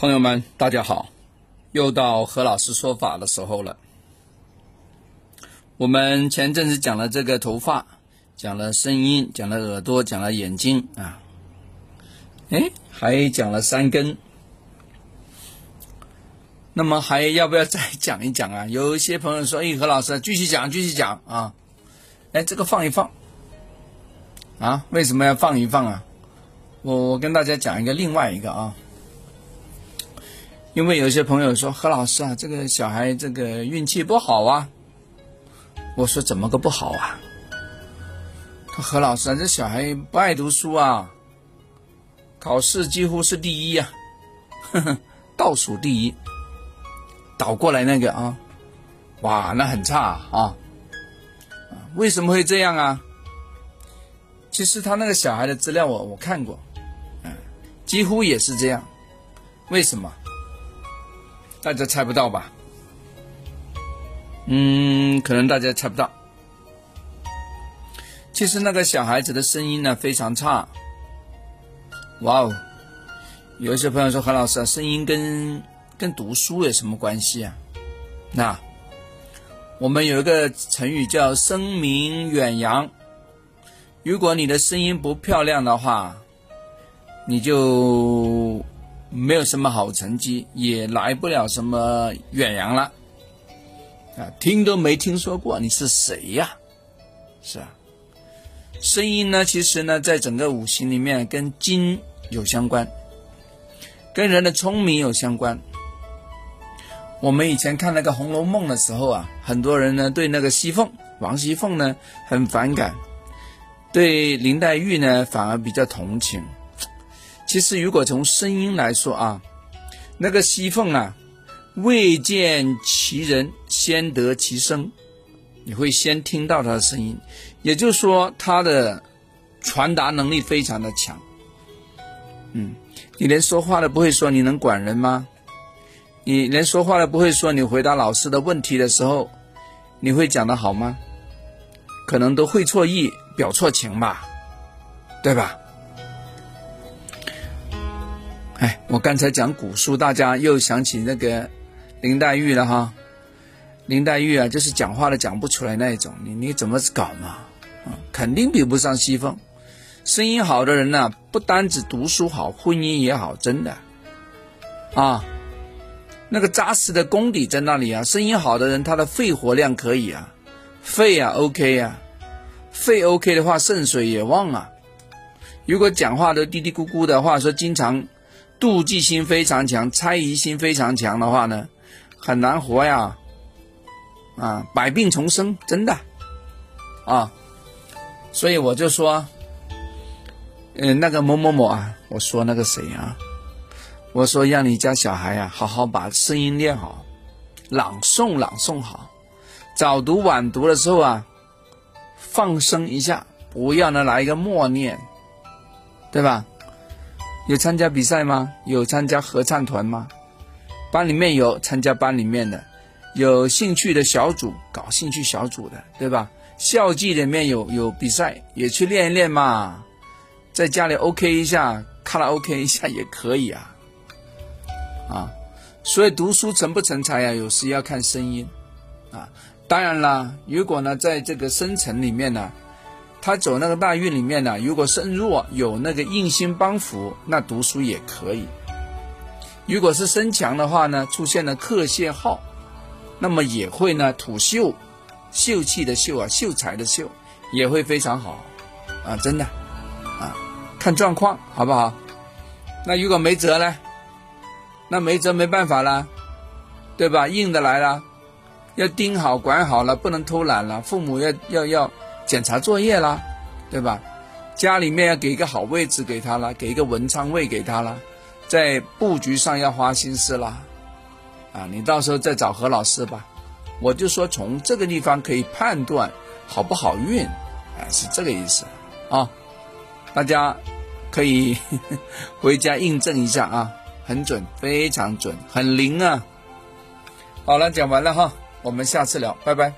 朋友们，大家好，又到何老师说法的时候了。我们前阵子讲了这个头发，讲了声音，讲了耳朵，讲了眼睛啊，哎，还讲了三根。那么还要不要再讲一讲啊？有一些朋友说：“哎，何老师，继续讲，继续讲啊！”哎，这个放一放啊？为什么要放一放啊？我我跟大家讲一个另外一个啊。因为有些朋友说何老师啊，这个小孩这个运气不好啊。我说怎么个不好啊？他何老师啊，这小孩不爱读书啊，考试几乎是第一呀，倒数第一，倒过来那个啊，哇，那很差啊。为什么会这样啊？其实他那个小孩的资料我我看过，嗯，几乎也是这样。为什么？大家猜不到吧？嗯，可能大家猜不到。其实那个小孩子的声音呢非常差。哇哦！有一些朋友说：“何老师啊，声音跟跟读书有什么关系啊？”那我们有一个成语叫“声名远扬”。如果你的声音不漂亮的话，你就。没有什么好成绩，也来不了什么远洋了，啊，听都没听说过，你是谁呀？是啊，声音呢，其实呢，在整个五行里面跟金有相关，跟人的聪明有相关。我们以前看那个《红楼梦》的时候啊，很多人呢对那个西凤王熙凤呢很反感，对林黛玉呢反而比较同情。其实，如果从声音来说啊，那个西凤啊，未见其人，先得其声，你会先听到他的声音，也就是说，他的传达能力非常的强。嗯，你连说话都不会说，你能管人吗？你连说话都不会说，你回答老师的问题的时候，你会讲得好吗？可能都会错意，表错情吧，对吧？哎，我刚才讲古书，大家又想起那个林黛玉了哈。林黛玉啊，就是讲话都讲不出来那一种，你你怎么搞嘛？啊，肯定比不上西凤。声音好的人呢，不单只读书好，婚姻也好，真的。啊，那个扎实的功底在那里啊。声音好的人，他的肺活量可以啊，肺啊 OK 啊，肺 OK 的话，肾水也旺啊。如果讲话都嘀嘀咕咕的话，说经常。妒忌心非常强，猜疑心非常强的话呢，很难活呀，啊，百病丛生，真的，啊，所以我就说，嗯，那个某某某啊，我说那个谁啊，我说让你家小孩啊，好好把声音练好，朗诵朗诵好，早读晚读的时候啊，放声一下，不要呢来一个默念，对吧？有参加比赛吗？有参加合唱团吗？班里面有参加班里面的，有兴趣的小组搞兴趣小组的，对吧？校际里面有有比赛，也去练一练嘛。在家里 OK 一下，卡拉 OK 一下也可以啊。啊，所以读书成不成才啊？有时要看声音啊。当然了，如果呢，在这个生辰里面呢。他走那个大运里面呢，如果身弱有那个印星帮扶，那读书也可以；如果是身强的话呢，出现了克泄耗，那么也会呢土秀，秀气的秀啊，秀才的秀，也会非常好啊，真的啊，看状况好不好？那如果没辙呢？那没辙没办法了，对吧？硬的来了，要盯好管好了，不能偷懒了，父母要要要。检查作业啦，对吧？家里面要给一个好位置给他啦，给一个文昌位给他啦，在布局上要花心思啦。啊，你到时候再找何老师吧。我就说从这个地方可以判断好不好运，啊，是这个意思啊。大家可以 回家印证一下啊，很准，非常准，很灵啊。好了，讲完了哈，我们下次聊，拜拜。